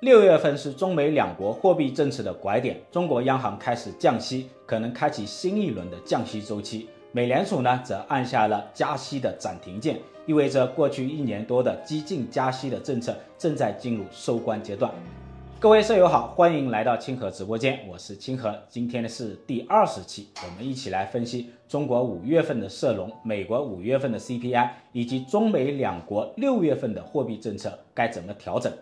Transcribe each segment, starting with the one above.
六月份是中美两国货币政策的拐点，中国央行开始降息，可能开启新一轮的降息周期。美联储呢则按下了加息的暂停键，意味着过去一年多的激进加息的政策正在进入收官阶段。各位舍友好，欢迎来到清河直播间，我是清河。今天呢是第二十期，我们一起来分析中国五月份的社融、美国五月份的 CPI 以及中美两国六月份的货币政策该怎么调整。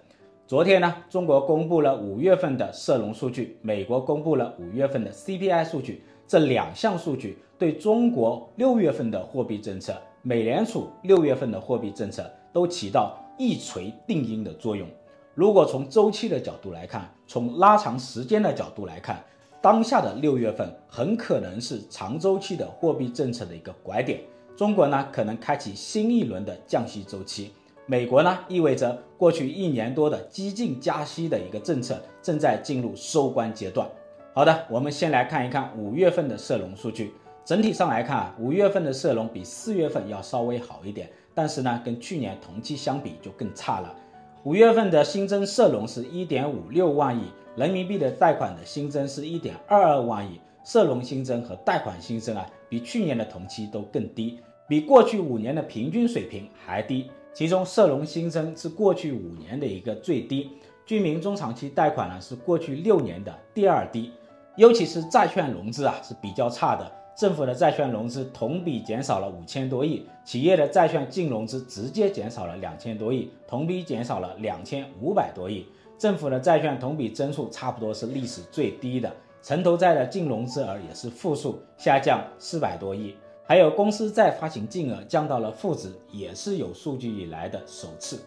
昨天呢，中国公布了五月份的社融数据，美国公布了五月份的 CPI 数据，这两项数据对中国六月份的货币政策、美联储六月份的货币政策都起到一锤定音的作用。如果从周期的角度来看，从拉长时间的角度来看，当下的六月份很可能是长周期的货币政策的一个拐点，中国呢可能开启新一轮的降息周期。美国呢，意味着过去一年多的激进加息的一个政策正在进入收官阶段。好的，我们先来看一看五月份的社融数据。整体上来看啊，五月份的社融比四月份要稍微好一点，但是呢，跟去年同期相比就更差了。五月份的新增社融是一点五六万亿，人民币的贷款的新增是一点二二万亿，社融新增和贷款新增啊，比去年的同期都更低，比过去五年的平均水平还低。其中，社融新增是过去五年的一个最低，居民中长期贷款呢是过去六年的第二低，尤其是债券融资啊是比较差的，政府的债券融资同比减少了五千多亿，企业的债券净融资直接减少了两千多亿，同比减少了两千五百多亿，政府的债券同比增速差不多是历史最低的，城投债的净融资额也是负数，下降四百多亿。还有公司债发行净额降到了负值，也是有数据以来的首次。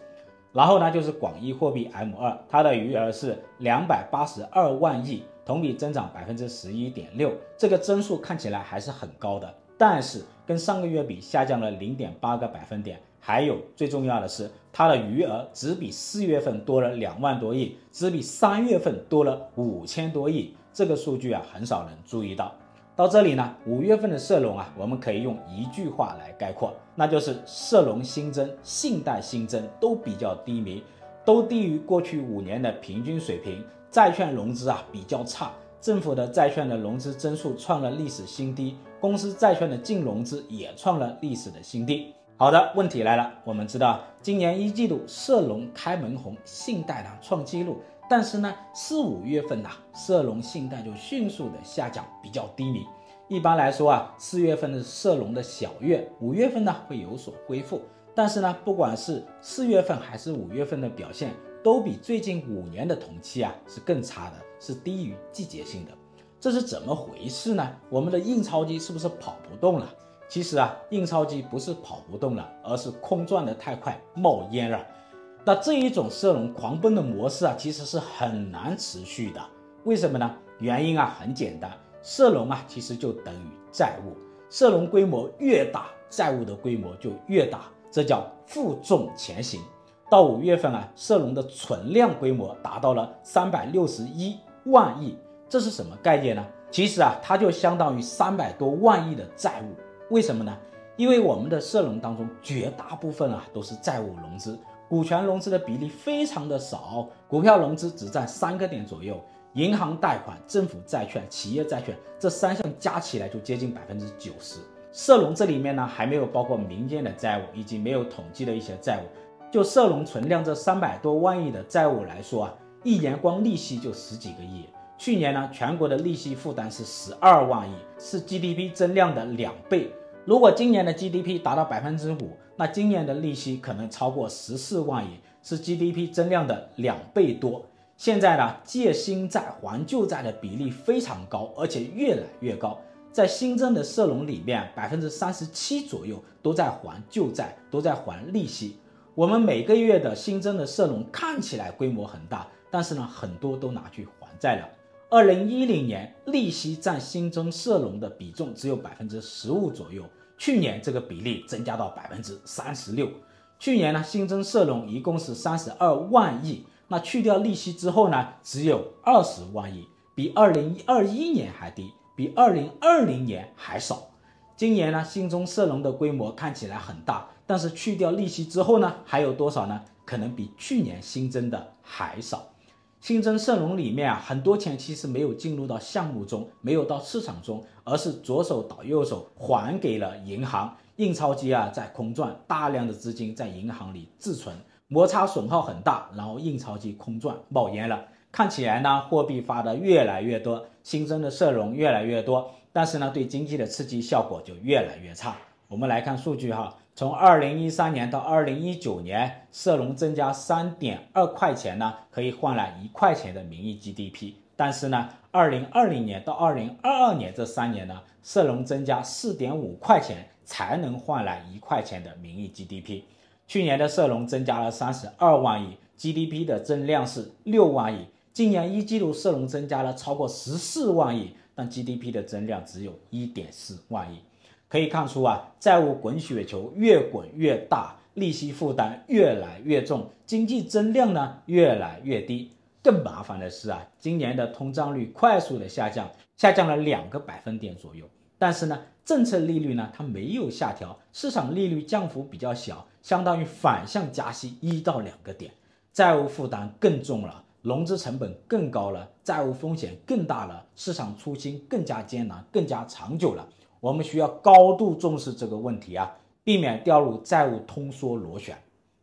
然后呢，就是广义货币 M2，它的余额是两百八十二万亿，同比增长百分之十一点六，这个增速看起来还是很高的，但是跟上个月比下降了零点八个百分点。还有最重要的是，它的余额只比四月份多了两万多亿，只比三月份多了五千多亿，这个数据啊，很少人注意到。到这里呢，五月份的社融啊，我们可以用一句话来概括，那就是社融新增、信贷新增都比较低迷，都低于过去五年的平均水平。债券融资啊比较差，政府的债券的融资增速创了历史新低，公司债券的净融资也创了历史的新低。好的，问题来了，我们知道今年一季度社融开门红，信贷呢创纪录。但是呢，四五月份呐、社融信贷就迅速的下降，比较低迷。一般来说啊，四月份的社融的小月，五月份呢会有所恢复。但是呢，不管是四月份还是五月份的表现，都比最近五年的同期啊是更差的，是低于季节性的。这是怎么回事呢？我们的印钞机是不是跑不动了？其实啊，印钞机不是跑不动了，而是空转的太快，冒烟了。那这一种社融狂奔的模式啊，其实是很难持续的。为什么呢？原因啊很简单，社融啊其实就等于债务，社融规模越大，债务的规模就越大，这叫负重前行。到五月份啊，社融的存量规模达到了三百六十一万亿，这是什么概念呢？其实啊，它就相当于三百多万亿的债务。为什么呢？因为我们的社融当中绝大部分啊都是债务融资。股权融资的比例非常的少，股票融资只占三个点左右，银行贷款、政府债券、企业债券这三项加起来就接近百分之九十。社融这里面呢还没有包括民间的债务以及没有统计的一些债务。就社融存量这三百多万亿的债务来说啊，一年光利息就十几个亿。去年呢，全国的利息负担是十二万亿，是 GDP 增量的两倍。如果今年的 GDP 达到百分之五，那今年的利息可能超过十四万亿，是 GDP 增量的两倍多。现在呢，借新债还旧债的比例非常高，而且越来越高。在新增的社融里面，百分之三十七左右都在还旧债，都在还利息。我们每个月的新增的社融看起来规模很大，但是呢，很多都拿去还债了。二零一零年，利息占新增社融的比重只有百分之十五左右，去年这个比例增加到百分之三十六。去年呢，新增社融一共是三十二万亿，那去掉利息之后呢，只有二十万亿，比二零二一年还低，比二零二零年还少。今年呢，新增社融的规模看起来很大，但是去掉利息之后呢，还有多少呢？可能比去年新增的还少。新增社融里面啊，很多钱其实没有进入到项目中，没有到市场中，而是左手倒右手还给了银行。印钞机啊在空转，大量的资金在银行里自存，摩擦损耗很大，然后印钞机空转冒烟了。看起来呢，货币发的越来越多，新增的社融越来越多，但是呢，对经济的刺激效果就越来越差。我们来看数据哈。从二零一三年到二零一九年，社融增加三点二块钱呢，可以换来一块钱的名义 GDP。但是呢，二零二零年到二零二二年这三年呢，社融增加四点五块钱才能换来一块钱的名义 GDP。去年的社融增加了三十二万亿，GDP 的增量是六万亿。今年一季度社融增加了超过十四万亿，但 GDP 的增量只有一点四万亿。可以看出啊，债务滚雪球越滚越大，利息负担越来越重，经济增量呢越来越低。更麻烦的是啊，今年的通胀率快速的下降，下降了两个百分点左右。但是呢，政策利率呢它没有下调，市场利率降幅比较小，相当于反向加息一到两个点，债务负担更重了，融资成本更高了，债务风险更大了，市场出清更加艰难，更加长久了。我们需要高度重视这个问题啊，避免掉入债务通缩螺旋。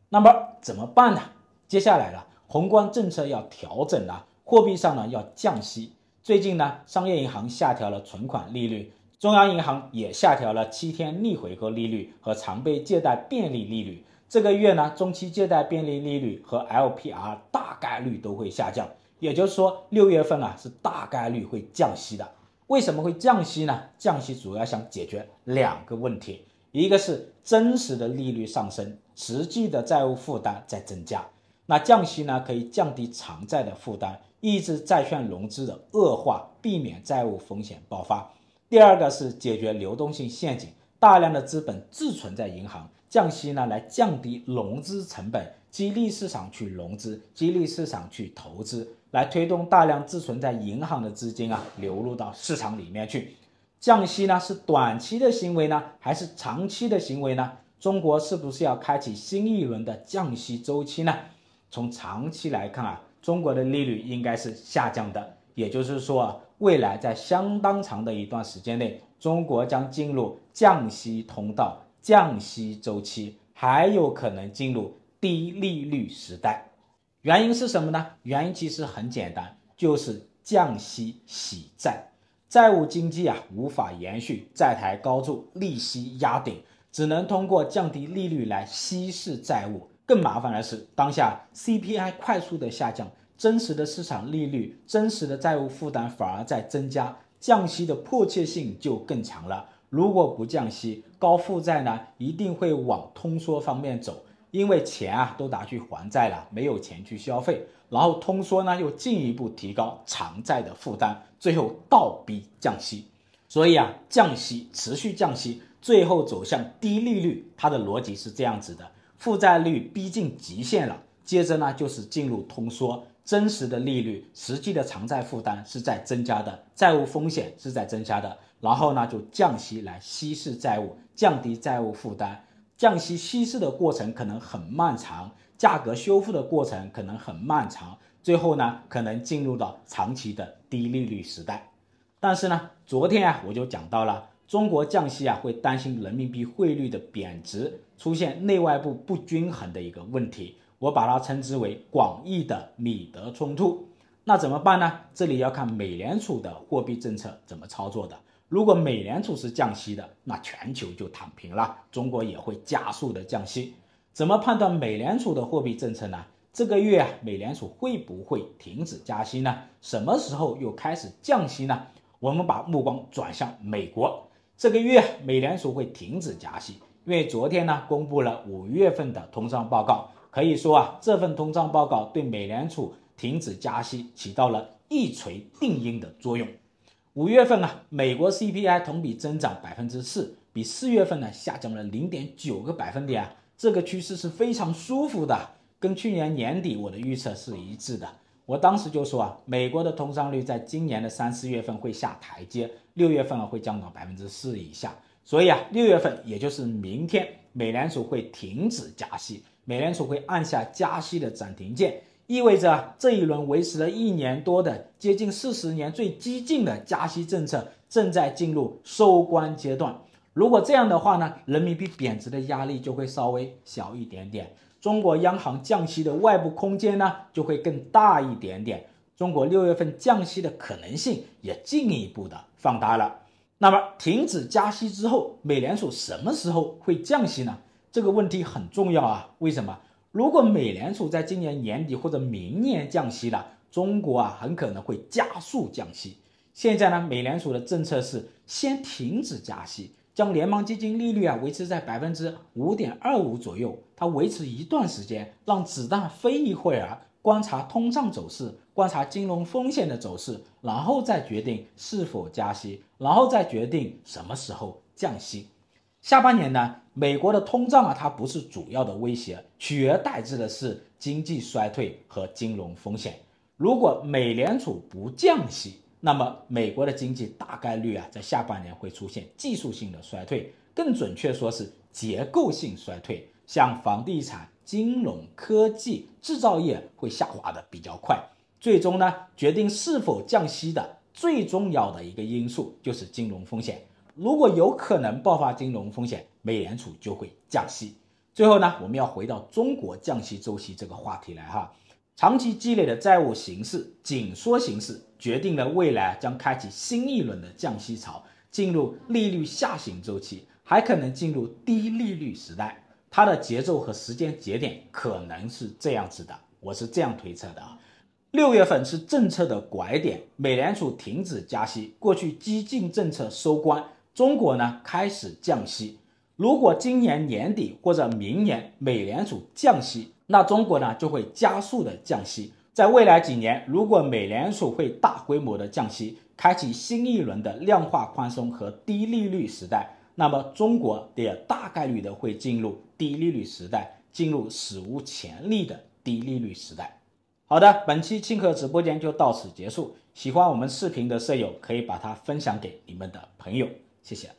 那么怎么办呢？接下来呢，宏观政策要调整了，货币上呢要降息。最近呢，商业银行下调了存款利率，中央银行也下调了七天逆回购利率和常备借贷便利利率。这个月呢，中期借贷便利利率和 LPR 大概率都会下降，也就是说，六月份啊是大概率会降息的。为什么会降息呢？降息主要想解决两个问题，一个是真实的利率上升，实际的债务负担在增加。那降息呢，可以降低偿债的负担，抑制债券融资的恶化，避免债务风险爆发。第二个是解决流动性陷阱，大量的资本自存在银行，降息呢来降低融资成本，激励市场去融资，激励市场去投资。来推动大量自存在银行的资金啊流入到市场里面去，降息呢是短期的行为呢，还是长期的行为呢？中国是不是要开启新一轮的降息周期呢？从长期来看啊，中国的利率应该是下降的，也就是说啊，未来在相当长的一段时间内，中国将进入降息通道、降息周期，还有可能进入低利率时代。原因是什么呢？原因其实很简单，就是降息洗债，债务经济啊无法延续，债台高筑，利息压顶，只能通过降低利率来稀释债务。更麻烦的是，当下 CPI 快速的下降，真实的市场利率、真实的债务负担反而在增加，降息的迫切性就更强了。如果不降息，高负债呢一定会往通缩方面走。因为钱啊都拿去还债了，没有钱去消费，然后通缩呢又进一步提高偿债的负担，最后倒逼降息。所以啊，降息持续降息，最后走向低利率，它的逻辑是这样子的：负债率逼近极限了，接着呢就是进入通缩，真实的利率、实际的偿债负担是在增加的，债务风险是在增加的，然后呢就降息来稀释债务，降低债务负担。降息稀释的过程可能很漫长，价格修复的过程可能很漫长，最后呢可能进入到长期的低利率时代。但是呢，昨天啊我就讲到了，中国降息啊会担心人民币汇率的贬值，出现内外部不均衡的一个问题，我把它称之为广义的米德冲突。那怎么办呢？这里要看美联储的货币政策怎么操作的。如果美联储是降息的，那全球就躺平了，中国也会加速的降息。怎么判断美联储的货币政策呢？这个月啊，美联储会不会停止加息呢？什么时候又开始降息呢？我们把目光转向美国，这个月美联储会停止加息，因为昨天呢公布了五月份的通胀报告，可以说啊，这份通胀报告对美联储停止加息起到了一锤定音的作用。五月份啊，美国 CPI 同比增长百分之四，比四月份呢下降了零点九个百分点啊，这个趋势是非常舒服的，跟去年年底我的预测是一致的。我当时就说啊，美国的通胀率在今年的三四月份会下台阶，六月份啊会降到百分之四以下，所以啊，六月份也就是明天，美联储会停止加息，美联储会按下加息的暂停键。意味着这一轮维持了一年多的接近四十年最激进的加息政策正在进入收官阶段。如果这样的话呢，人民币贬值的压力就会稍微小一点点，中国央行降息的外部空间呢就会更大一点点，中国六月份降息的可能性也进一步的放大了。那么停止加息之后，美联储什么时候会降息呢？这个问题很重要啊，为什么？如果美联储在今年年底或者明年降息了，中国啊很可能会加速降息。现在呢，美联储的政策是先停止加息，将联邦基金利率啊维持在百分之五点二五左右，它维持一段时间，让子弹飞一会儿，观察通胀走势，观察金融风险的走势，然后再决定是否加息，然后再决定什么时候降息。下半年呢，美国的通胀啊，它不是主要的威胁，取而代之的是经济衰退和金融风险。如果美联储不降息，那么美国的经济大概率啊，在下半年会出现技术性的衰退，更准确说是结构性衰退，像房地产、金融、科技、制造业会下滑的比较快。最终呢，决定是否降息的最重要的一个因素就是金融风险。如果有可能爆发金融风险，美联储就会降息。最后呢，我们要回到中国降息周期这个话题来哈。长期积累的债务形势、紧缩形势，决定了未来将开启新一轮的降息潮，进入利率下行周期，还可能进入低利率时代。它的节奏和时间节点可能是这样子的，我是这样推测的啊。六月份是政策的拐点，美联储停止加息，过去激进政策收官。中国呢开始降息，如果今年年底或者明年美联储降息，那中国呢就会加速的降息。在未来几年，如果美联储会大规模的降息，开启新一轮的量化宽松和低利率时代，那么中国也大概率的会进入低利率时代，进入史无前例的低利率时代。好的，本期庆课直播间就到此结束。喜欢我们视频的舍友可以把它分享给你们的朋友。谢谢。